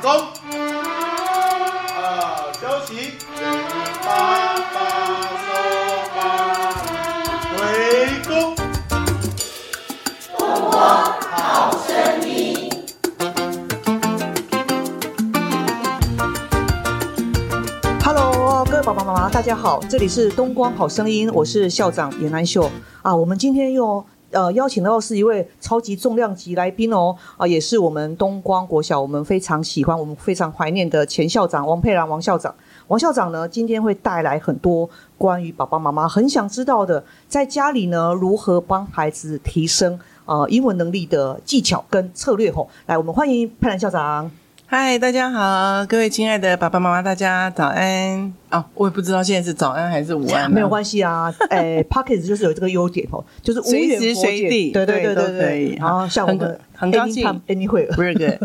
场中，呃，休息，八八收八，回宫。Hello，各位爸爸妈妈，大家好，这里是东光好声音，我是校长严安秀啊。我们今天又呃邀请到是一位超级重量级来宾哦啊，也是我们东光国小我们非常喜欢、我们非常怀念的前校长王佩兰王校长。王校长呢，今天会带来很多关于爸爸妈妈很想知道的，在家里呢如何帮孩子提升呃英文能力的技巧跟策略吼。来，我们欢迎佩兰校长。嗨，大家好，各位亲爱的爸爸妈妈，大家早安哦！我也不知道现在是早安还是午安，没有关系啊。诶 p o c k e t 就是有这个优点哦，就是无随时随地，对对对对对。然后像我们很高兴 anyway，不是对，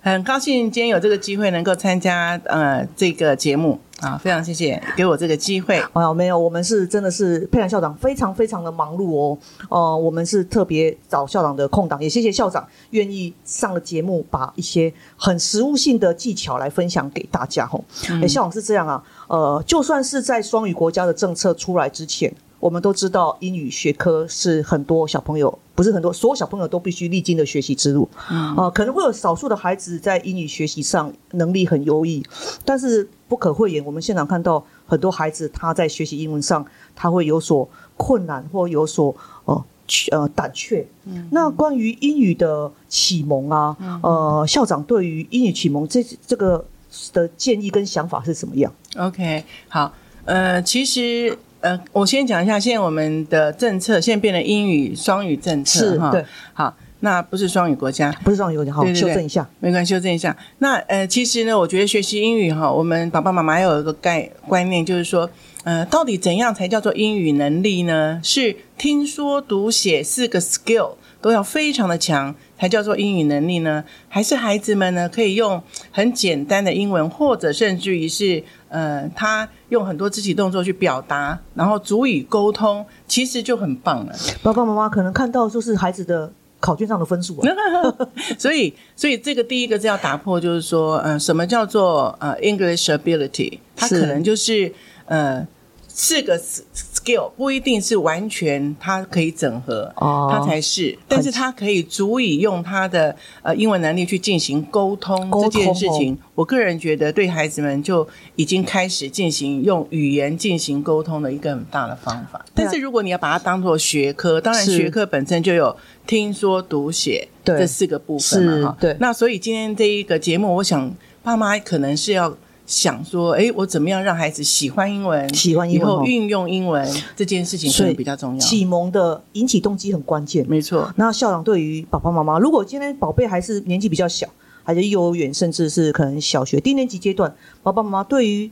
很高兴今天有这个机会能够参加呃这个节目啊，非常谢谢给我这个机会。啊，没有，我们是真的是佩兰校长非常非常的忙碌哦。呃，我们是特别找校长的空档，也谢谢校长愿意上了节目，把一些很实务性的技巧来分享给大家吼。哎、校长是这样啊，呃，就算是在双语国家的政策出来之前，我们都知道英语学科是很多小朋友不是很多，所有小朋友都必须历经的学习之路。啊、可能会有少数的孩子在英语学习上能力很优异，但是不可讳言，我们现场看到很多孩子他在学习英文上他会有所困难或有所呃怯呃胆怯。那关于英语的启蒙啊，呃，校长对于英语启蒙这这个的建议跟想法是什么样？OK，好，呃，其实呃，我先讲一下，现在我们的政策现在变成英语双语政策哈，对，好，那不是双语国家，不是双语国家好对对对修正一下。没关系，修正一下。那呃，其实呢，我觉得学习英语哈，我们爸爸妈妈要有一个概观念，就是说，呃，到底怎样才叫做英语能力呢？是听说读写四个 skill 都要非常的强，才叫做英语能力呢？还是孩子们呢可以用很简单的英文，或者甚至于是呃，他用很多肢体动作去表达，然后足以沟通，其实就很棒了。爸爸妈妈可能看到就是孩子的考卷上的分数啊，所以，所以这个第一个是要打破，就是说，呃，什么叫做呃 English ability？它可能就是呃四个 s- skill，不一定是完全它可以整合，哦。它才是，但是它可以足以用它的呃英文能力去进行沟通这件事情。我个人觉得，对孩子们就已经开始进行用语言进行沟通的一个很大的方法。但是如果你要把它当做学科，当然学科本身就有听说读写这四个部分嘛，哈。对。那所以今天这一个节目，我想爸妈可能是要想说，哎，我怎么样让孩子喜欢英文，喜欢英文哦以后运用英文这件事情可所以能比较重要。启蒙的引起动机很关键。没错，那校长对于爸爸妈妈，如果今天宝贝还是年纪比较小，还是幼儿园，甚至是可能小学低年级阶段，爸爸妈妈对于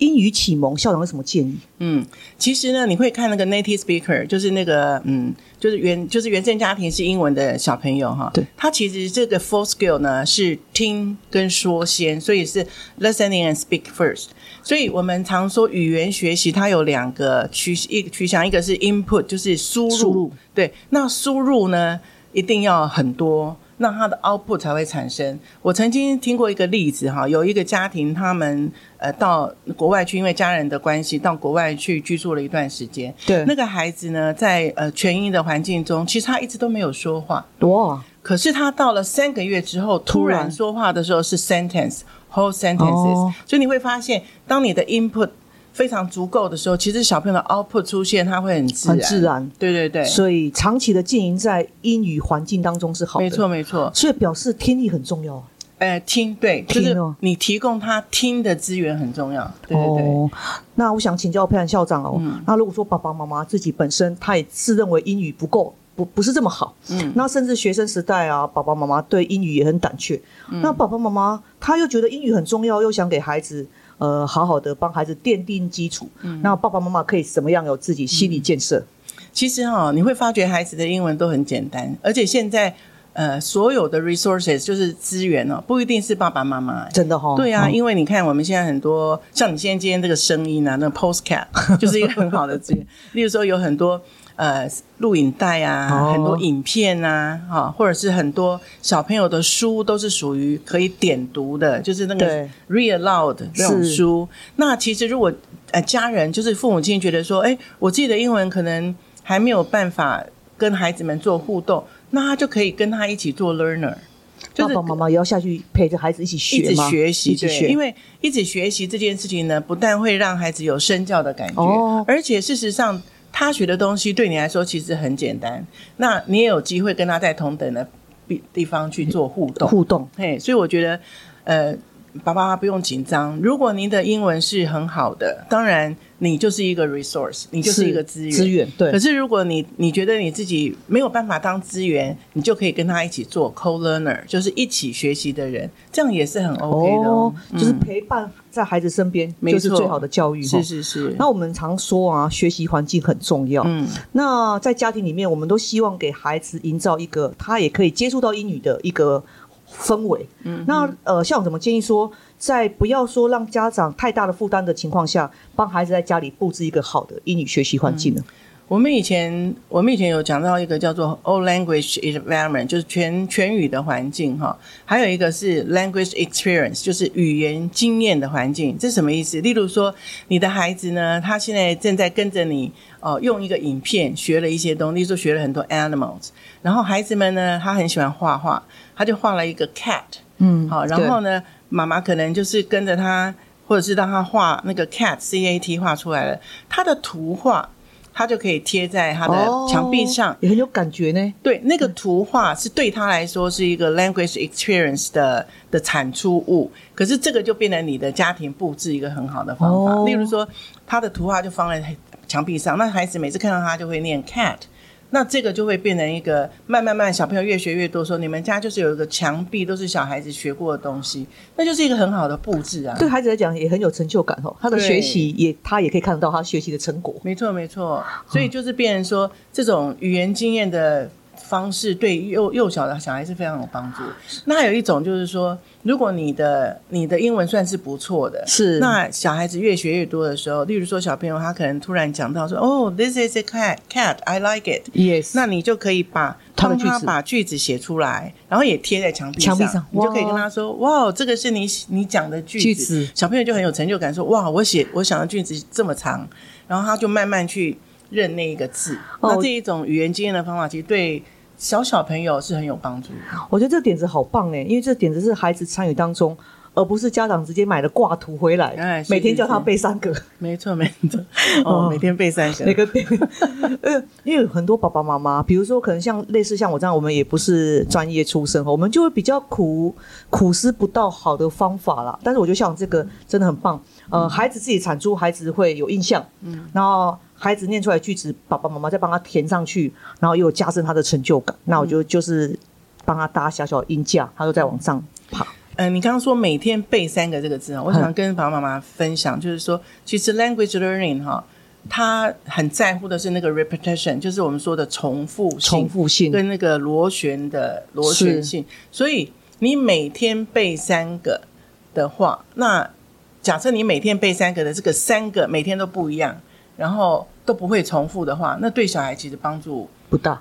英语启蒙，校长有什么建议？嗯，其实呢，你会看那个 native speaker，就是那个嗯，就是原就是原生家庭是英文的小朋友哈，对，他其实这个 four skill 呢是听跟说先，所以是 listening and speak first。所以我们常说语言学习它有两个趋一个趋向，一个是 input，就是输入，输入对，那输入呢一定要很多。那它的 output 才会产生。我曾经听过一个例子哈，有一个家庭，他们呃到国外去，因为家人的关系，到国外去居住了一段时间。对。那个孩子呢，在呃全英的环境中，其实他一直都没有说话，哇，可是他到了三个月之后，突然说话的时候是 sentence whole sentences，、哦。所以你会发现，当你的 input 非常足够的时候，其实小朋友的 output 出现，它会很自然，很自然。对对对，所以长期的经营在英语环境当中是好的，没错。没错。所以表示听力很重要。呃，听对，就是你提供他听的资源很重要，对对对。哦，那我想请教佩兰校长哦，嗯那如果说爸爸妈妈自己本身他也自认为英语不够。不不是这么好，嗯那甚至学生时代啊，爸爸妈妈对英语也很胆怯。嗯那爸爸妈妈他又觉得英语很重要，又想给孩子呃好好的帮孩子奠定基础。嗯那爸爸妈妈可以怎么样有自己心理建设？其实哈、你会发觉孩子的英文都很简单，而且现在呃所有的 resources 就是资源哦，不一定是爸爸妈妈。真的哈、哦，对啊，哦因为你看我们现在很多，像你现在今天这个声音啊，那 postcard 就是一个很好的资源。例如说有很多呃录影带啊，哦。很多影片啊，哈、或者是很多小朋友的书都是属于可以点读的，就是那个 read aloud 这种是书。那其实如果呃家人就是父母亲觉得说，哎，我自己的英文可能还没有办法跟孩子们做互动，那他就可以跟他一起做 learner，就是爸爸妈妈也要下去陪着孩子一起学一直学习，对，一起学，因为一直学习这件事情呢，不但会让孩子有身教的感觉，哦。而且事实上他学的东西对你来说其实很简单，那你也有机会跟他在同等的地地方去做互动，互动嘿，所以我觉得，呃，爸爸妈妈不用紧张。如果您的英文是很好的，当然你就是一个 resource，你就是一个资源。资源对可是如果你你觉得你自己没有办法当资源，你就可以跟他一起做 co-learner，就是一起学习的人，这样也是很 OK 的哦。就是嗯陪伴在孩子身边，就是最好的教育。是是是，那我们常说啊，学习环境很重要。嗯，那在家庭里面，我们都希望给孩子营造一个他也可以接触到英语的一个氛围。嗯，那呃，像我怎么建议说，在不要说让家长太大的负担的情况下，帮孩子在家里布置一个好的英语学习环境呢？我们以前我们以前有讲到一个叫做 all language environment，就是全全语的环境哈，还有一个是 language experience，就是语言经验的环境。这是什么意思？例如说，你的孩子呢，他现在正在跟着你哦、用一个影片学了一些东西，例如说学了很多 animals，然后孩子们呢，他很喜欢画画，他就画了一个 cat，嗯好，然后呢，妈妈可能就是跟着他，或者是让他画那个 cat C A T 画出来了，他的图画，他就可以贴在他的墙壁上。哦也很有感觉呢。对，那个图画是对他来说是一个 language experience 的的产出物，可是这个就变成你的家庭布置一个很好的方法。哦例如说，他的图画就放在墙壁上，那孩子每次看到他就会念 cat。那这个就会变成一个慢慢慢，小朋友越学越多，说你们家就是有一个墙壁都是小孩子学过的东西，那就是一个很好的布置啊。对孩子来讲也很有成就感哦，他的对学习也他也可以看得到他学习的成果。没错，没错。所以就是变成说，这种语言经验的方式对幼幼小的小孩是非常有帮助。那还有一种就是说，如果你的你的英文算是不错的，是那小孩子越学越多的时候，例如说小朋友他可能突然讲到说，哦，this is a cat, cat, I like it。Yes，那你就可以把帮他把句子写出来，然后也贴在墙壁墙壁上你就可以跟他说：“哇，这个是你你讲的句子。句子小朋友就很有成就感，说：“哇，我写我想的句子这么长。”然后他就慢慢去认那一个字。哦那这一种语言经验的方法，其实对小小朋友是很有帮助。我觉得这个点子好棒哎，因为这点子是孩子参与当中，而不是家长直接买了挂图回来，每天叫他背三个，没错，没错。哦，每天背三个。每个背。呃，因为有很多爸爸妈妈，比如说可能像类似像我这样，我们也不是专业出身，我们就会比较苦苦思不到好的方法啦。但是我觉得像这个真的很棒，呃，孩子自己产出，孩子会有印象，嗯，然后。孩子念出来句子，爸爸妈妈再帮他填上去，然后又加深他的成就感。那我就就是帮他搭小小的音架，他就在往上爬。嗯、你刚刚说每天背三个这个字啊，我想跟爸爸妈妈分享，就是说，其实 language learning 哈，他很在乎的是那个 repetition，就是我们说的重复性重复性跟那个螺旋的螺旋性。所以你每天背三个的话，那假设你每天背三个的这个三个每天都不一样，然后都不会重复的话，那对小孩其实帮助不大，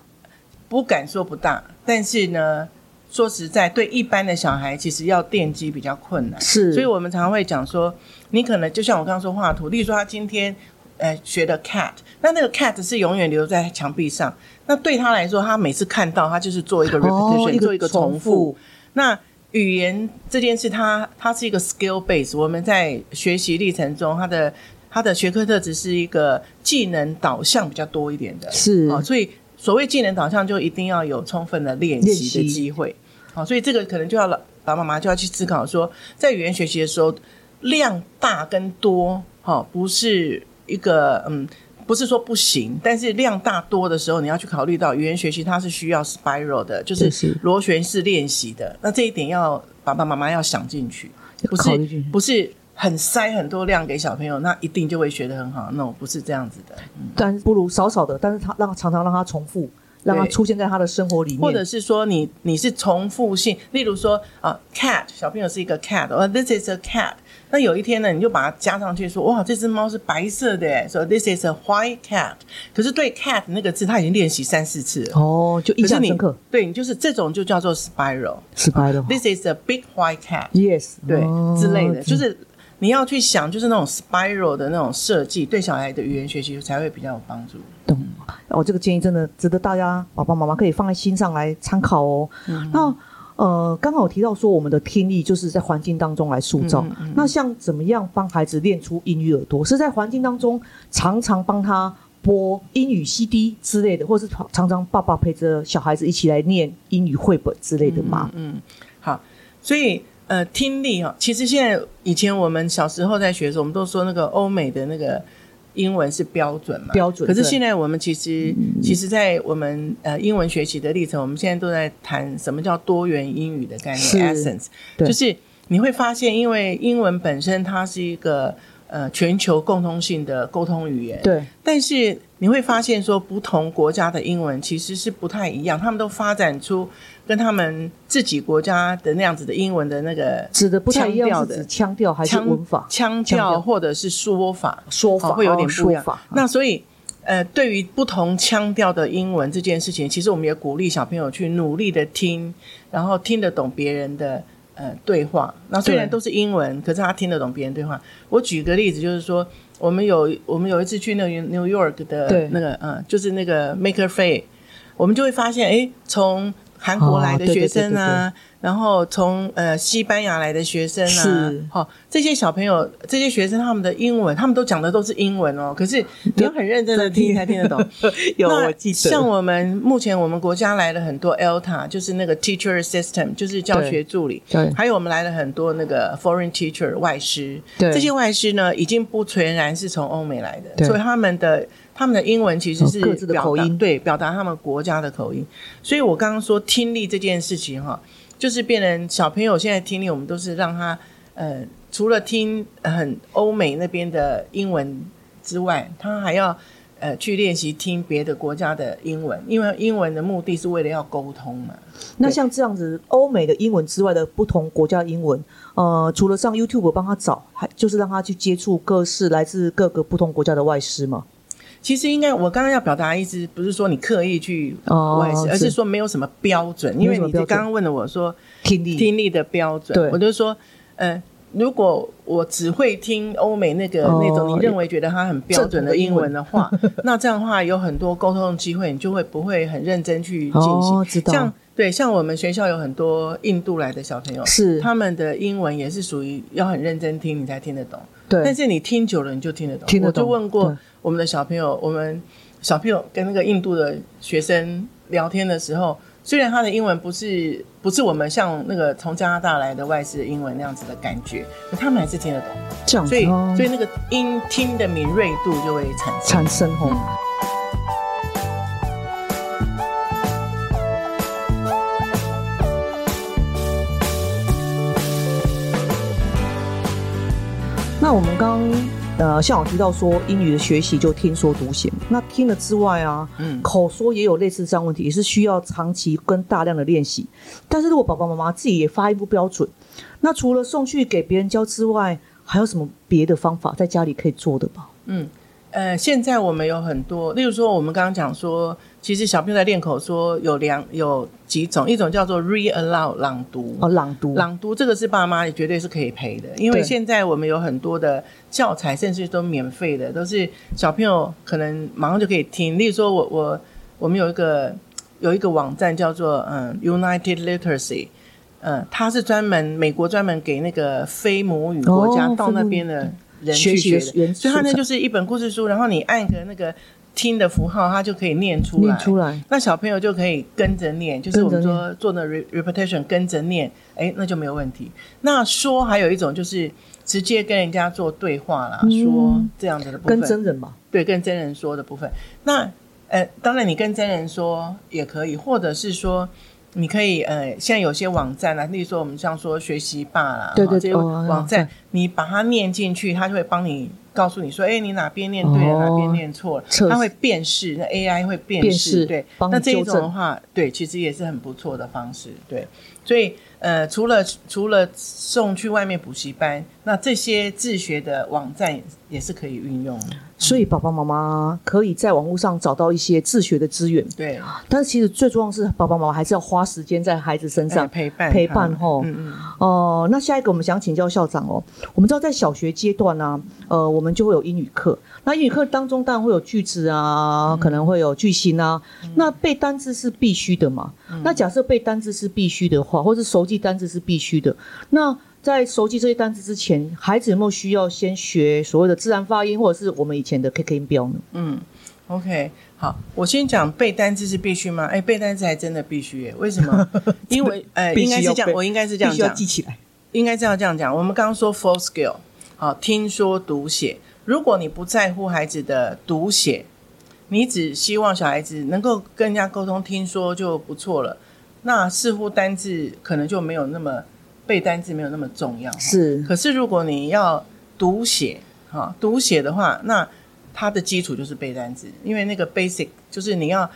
不敢说不大，但是呢，说实在，对一般的小孩，其实要奠基比较困难。是所以我们常常会讲说，你可能就像我刚刚说画图，例如说他今天呃学的 cat，那那个 cat 是永远留在墙壁上，那对他来说，他每次看到他就是做一个 repetition，、哦做一个重复。那语言这件事它，它是一个 skill base。我们在学习历程中，它的它的学科特质是一个技能导向比较多一点的，是哦，所以所谓技能导向，就一定要有充分的练练习的机会。好、所以这个可能就要老爸爸妈妈就要去思考说，在语言学习的时候，量大跟多，好、不是一个嗯。不是说不行，但是量大多的时候，你要去考虑到语言学习它是需要 spiral 的，就是是螺旋式练习的。那这一点要爸爸妈妈要想进去，不是不是很塞很多量给小朋友，那一定就会学得很好。那、no, 不是这样子的。但不如少少的，但是他让常常让他重复，让他出现在他的生活里面，或者是说你你是重复性，例如说啊、cat 小朋友是一个 cat，哦，this is a cat。那有一天呢，你就把它加上去说，哇，这只猫是白色的耶，说 this is a white cat。可是对 cat 那个字，他已经练习三四次了。哦，就印可是你象深刻，对你就是这种就叫做 spiral，spiral。This is a big white cat。，yes，对、哦之类的，就是你要去想，就是那种 spiral 的那种设计，对小孩的语言学习才会比较有帮助。懂。哦，这个建议真的值得大家爸爸妈妈可以放在心上来参考哦。嗯那呃，刚刚有提到说我们的听力就是在环境当中来塑造。嗯那像怎么样帮孩子练出英语耳朵？是在环境当中常常帮他播英语 CD 之类的，或是常常爸爸陪着小孩子一起来念英语绘本之类的吗？嗯，好，所以呃，听力哈，其实现在以前我们小时候在学的时候，我们都说那个欧美的那个英文是标准嘛，标准可是对。现在我们其实其实，在我们呃英文学习的历程，我们现在都在谈什么叫多元英语的概念 （essence），就是你会发现，因为英文本身它是一个呃全球共通性的沟通语言，对，但是你会发现说，不同国家的英文其实是不太一样，他们都发展出跟他们自己国家的那样子的英文的那个指的不太一样，的腔调还是腔文法、腔腔调调或者是说法，说法哦会有点不一样。那所以。呃，对于不同腔调的英文这件事情，其实我们也鼓励小朋友去努力的听，然后听得懂别人的呃对话。那虽然都是英文，可是他听得懂别人对话。我举个例子，就是说，我们有我们有一次去那个 New York 的那个嗯，就是那个 Maker Fair，我们就会发现，哎，从韩国来的哦对对学生啊，然后从呃西班牙来的学生啊是，好、这些小朋友、这些学生他们的英文，他们都讲的都是英文哦，可是你要很认真的听才听得懂。有那我记得，像我们目前我们国家来了很多 ELTA，就是那个 Teacher Assistant，就是教学助理。对。还有我们来了很多那个 Foreign Teacher 外师，对。这些外师呢，已经不全然是从欧美来的，对。所以他们的他们的英文其实是各自的表达口音对，表达他们国家的口音。所以我刚刚说听力这件事情哈，就是变成小朋友现在听力，我们都是让他呃，除了听呃很欧美那边的英文之外，他还要呃去练习听别的国家的英文，因为英文的目的是为了要沟通嘛。那像这样子，欧美的英文之外的不同国家的英文，呃，除了上 YouTube 帮他找，还就是让他去接触各式来自各个不同国家的外师嘛。其实应该，我刚刚要表达的意思不是说你刻意去哦外事，而是是说没有什么标准。因为你刚刚问了我说听力，听力的标准，我就说，呃，如果我只会听欧美那个、哦那种你认为觉得它很标准的英文的话，那这样的话有很多沟通的机会，你就会不会很认真去进行。哦，知道，像对，像我们学校有很多印度来的小朋友，是他们的英文也是属于要很认真听你才听得懂。对，但是你听久了你就听得懂。听得懂我就问过我们的小朋友，我们小朋友跟那个印度的学生聊天的时候，虽然他的英文不是不是我们像那个从加拿大来的外师的英文那样子的感觉，可他们还是听得懂。这样子所以哦所以那个音听的敏锐度就会产生。产生哦。那我们刚呃，像我提到说英语的学习就听说读写，那听了之外啊，嗯口说也有类似这样问题，也是需要长期跟大量的练习。但是如果爸爸妈妈自己也发音不标准，那除了送去给别人教之外，还有什么别的方法在家里可以做的吧？嗯，呃，现在我们有很多，例如说我们刚刚讲说，其实小朋友在练口说有两有几种，一种叫做 read aloud 朗读，哦，朗读，朗读这个是爸妈也绝对是可以陪的，因为对。现在我们有很多的教材，甚至都免费的，都是小朋友可能马上就可以听。例如说我我我们有一个有一个网站叫做嗯 United Literacy，嗯，它是专门美国专门给那个非母语国家哦到那边的人学去学所以它那就是一本故事书，然后你按个那个听的符号，他就可以念出来，念出来，那小朋友就可以跟着念，就是我们说做的 re- repetition 跟着念，哎，那就没有问题。那说还有一种就是直接跟人家做对话啦，嗯说这样子的部分，跟真人嘛，对跟真人说的部分。那呃，当然你跟真人说也可以，或者是说。你可以呃，现在有些网站啊，例如说我们像说学习吧啦，对这些哦网站，你把它念进去，它就会帮你告诉你说，哎，你哪边念对了，哦哪边念错了，它会辨识，那 AI 会辨辨识对。那这一种的话，对，其实也是很不错的方式，对。所以呃，除了除了送去外面补习班，那这些自学的网站也是可以运用的，所以爸爸妈妈可以在网络上找到一些自学的资源，对，但是其实最重要的是爸爸妈妈还是要花时间在孩子身哎上。陪伴陪他伴吼嗯嗯，哦、那下一个我们想请教校长哦。我们知道在小学阶段呢、呃，我们就会有英语课。那英语课当中当然会有句子啊，可能会有句型啊。那背单字是必须的嘛？那假设背单字是必须的话，或是熟记单字是必须的，那在熟记这些单字之前，孩子有没有需要先学所谓的自然发音，或者是我们以前的 KK 音标呢？嗯，OK，好，我先讲背单词是必须吗？哎，背单词还真的必须耶，为什么？因为呃，必须要背应该是这样，我应该是这样必须要讲，记起来。应该这样这样讲。我们刚刚说 full skill，好，听说读写。如果你不在乎孩子的读写，你只希望小孩子能够跟人家沟通听说就不错了，那似乎单字可能就没有那么背单字没有那么重要。是可是如果你要读写，哈，读写的话，那它的基础就是背单字，因为那个 basic 就是你要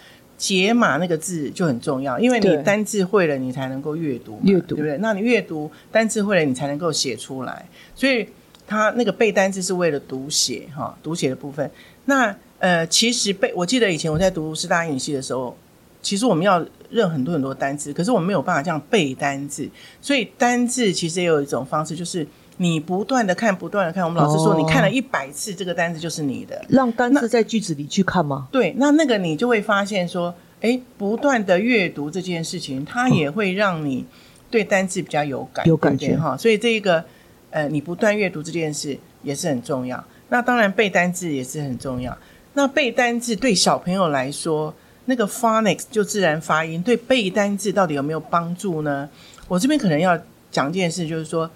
解码那个字就很重要，因为你单字会了，你才能够阅读嘛，阅读对不对？那你阅读单字会了，你才能够写出来，所以他那个背单字是为了读写，哈，读写的部分。那呃，其实背，我记得以前我在读师大英语系的时候，其实我们要认很多很多单字，可是我们没有办法这样背单字，所以单字其实也有一种方式，就是你不断的看，不断的看。我们老师说，哦你看了一百次，这个单词就是你的。让单词在句子里去看吗？对，那那个你就会发现说，哎，不断的阅读这件事情，它也会让你对单词比较有感，有感觉哈。所以这一个呃，你不断阅读这件事也是很重要。那当然背单字也是很重要。那背单字对小朋友来说，那个 phonics 就自然发音，对背单字到底有没有帮助呢？我这边可能要讲一件事，就是说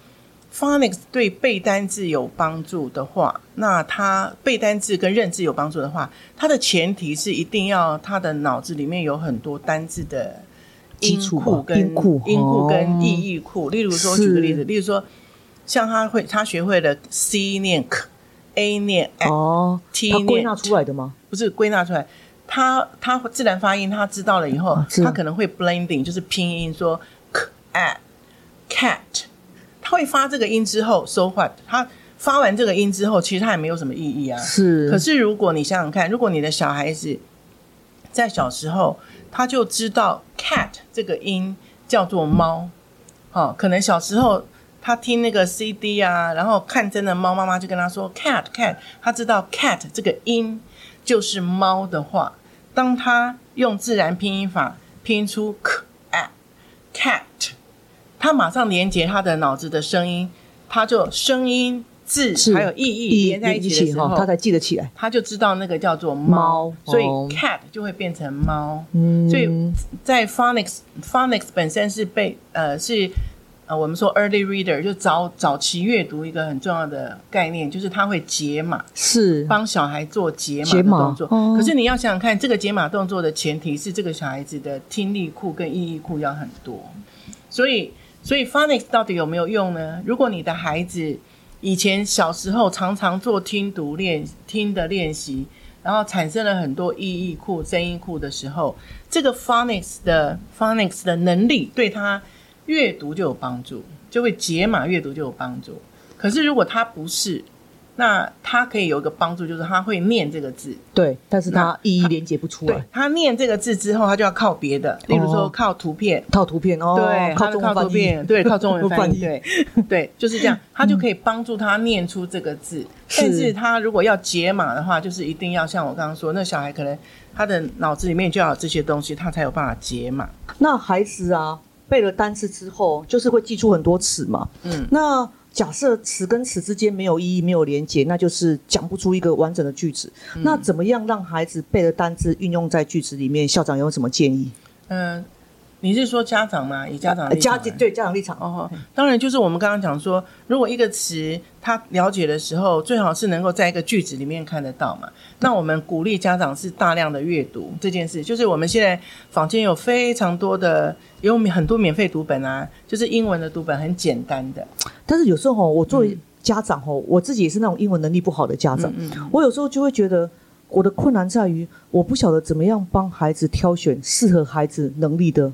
phonics 对背单字有帮助的话，那他背单字跟认字有帮助的话，它的前提是一定要他的脑子里面有很多单字的音库跟音库音库跟哦意义库。例如说，是举个例子，例如说，像他会他学会了 C 念 k，A 念 a，、哦，T 它归纳出来的吗？不是归纳出来。他他自然发音，他知道了以后，他可能会 blending，就是拼音说 k at cat，他会发这个音之后，so what？他发完这个音之后，其实他也没有什么意义啊。是，可是如果你想想看，如果你的小孩子在小时候他就知道 cat 这个音叫做猫，哦，可能小时候他听那个 CD 啊，然后看真的猫，妈妈就跟他说 cat cat，他知道 cat 这个音就是猫的话，当他用自然拼音法拼出 cat cat，他马上连接他的脑子的声音，他就声音字还有意义连在一起的时候，他才记得起来。他就知道那个叫做猫猫，所以哦 cat 就会变成猫。嗯，所以在 phonics phonics 本身是被呃是呃我们说 early reader 就早早期阅读一个很重要的概念，就是它会解码，是帮小孩做解码解码的动作。哦可是你要想想看，这个解码动作的前提是这个小孩子的听力库跟意义库要很多，所以所以 phonics 到底有没有用呢？如果你的孩子以前小时候常常做听读练听的练习，然后产生了很多意义库、声音库的时候，这个 phonics 的 phonics 的能力对他阅读就有帮助，就会解码阅读就有帮助。可是如果他不是，那他可以有一个帮助，就是他会念这个字。对，但是它那意义连接不出对来。他念这个字之后，他就要靠别的，例如说哦靠图片。靠图片哦，对，靠中文图片，对，靠中文翻译，译对，对，就是这样，他就可以帮助他念出这个字。是但是他如果要解码的话，就是一定要像我刚刚说，那小孩可能他的脑子里面就要有这些东西，他才有办法解码。那孩子啊，背了单词之后，就是会记出很多词嘛。嗯，那假设词跟词之间没有意义、没有连接，那就是讲不出一个完整的句子。嗯那怎么样让孩子背的单词运用在句子里面？校长有什么建议？嗯、你是说家长吗？以家长呃家立场来对家长立场哦，当然就是我们刚刚讲说，如果一个词他了解的时候，最好是能够在一个句子里面看得到嘛。那我们鼓励家长是大量的阅读这件事，就是我们现在坊间有非常多的有很多免费读本啊，就是英文的读本，很简单的。但是有时候哦我作为家长哦，我自己也是那种英文能力不好的家长，嗯嗯我有时候就会觉得我的困难在于我不晓得怎么样帮孩子挑选适合孩子能力的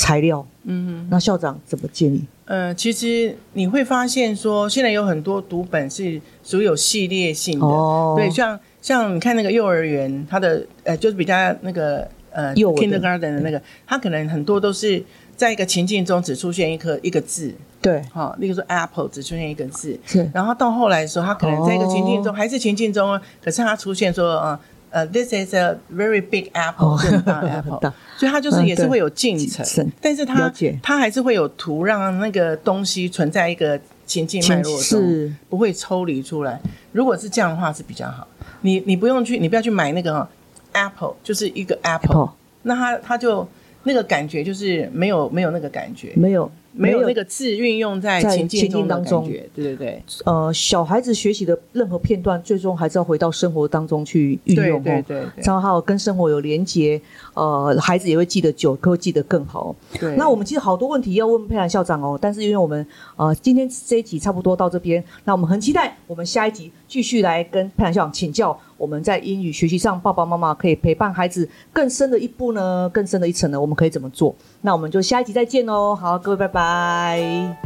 材料。嗯那校长怎么建议？呃，其实你会发现说，现在有很多读本是属有系列性的，哦。对，像像你看那个幼儿园，它的呃就是比较那个呃幼 kindergarten 的那个，它可能很多都是在一个情境中只出现一颗一个字，对，哈、例如说 apple 只出现一个字，是。然后到后来的时候，它可能在一个情境中、哦还是情境中，可是它出现说呃呃，this is a very big apple，、哦这么大 apple，大。所以它就是也是会有进程，但是它它还是会有图让那个东西存在一个情境脉络中，是不会抽离出来。如果是这样的话是比较好，你你不用去，你不要去买那个、哦 apple，就是一个 apple，, Apple 那它它就那个感觉就是没有没有那个感觉，没有没有那个字运用在在情境中的当中，对对对。呃，小孩子学习的任何片段，最终还是要回到生活当中去运用哦。对对对然后还有跟生活有连接，呃，孩子也会记得久，会记得更好。对，那我们其实好多问题要问佩兰校长哦，但是因为我们呃今天这一集差不多到这边，那我们很期待我们下一集继续来跟佩兰校长请教，我们在英语学习上，爸爸妈妈可以陪伴孩子更深的一步呢，更深的一层呢，我们可以怎么做？那我们就下一集再见喽，好，各位拜拜。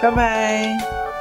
拜拜。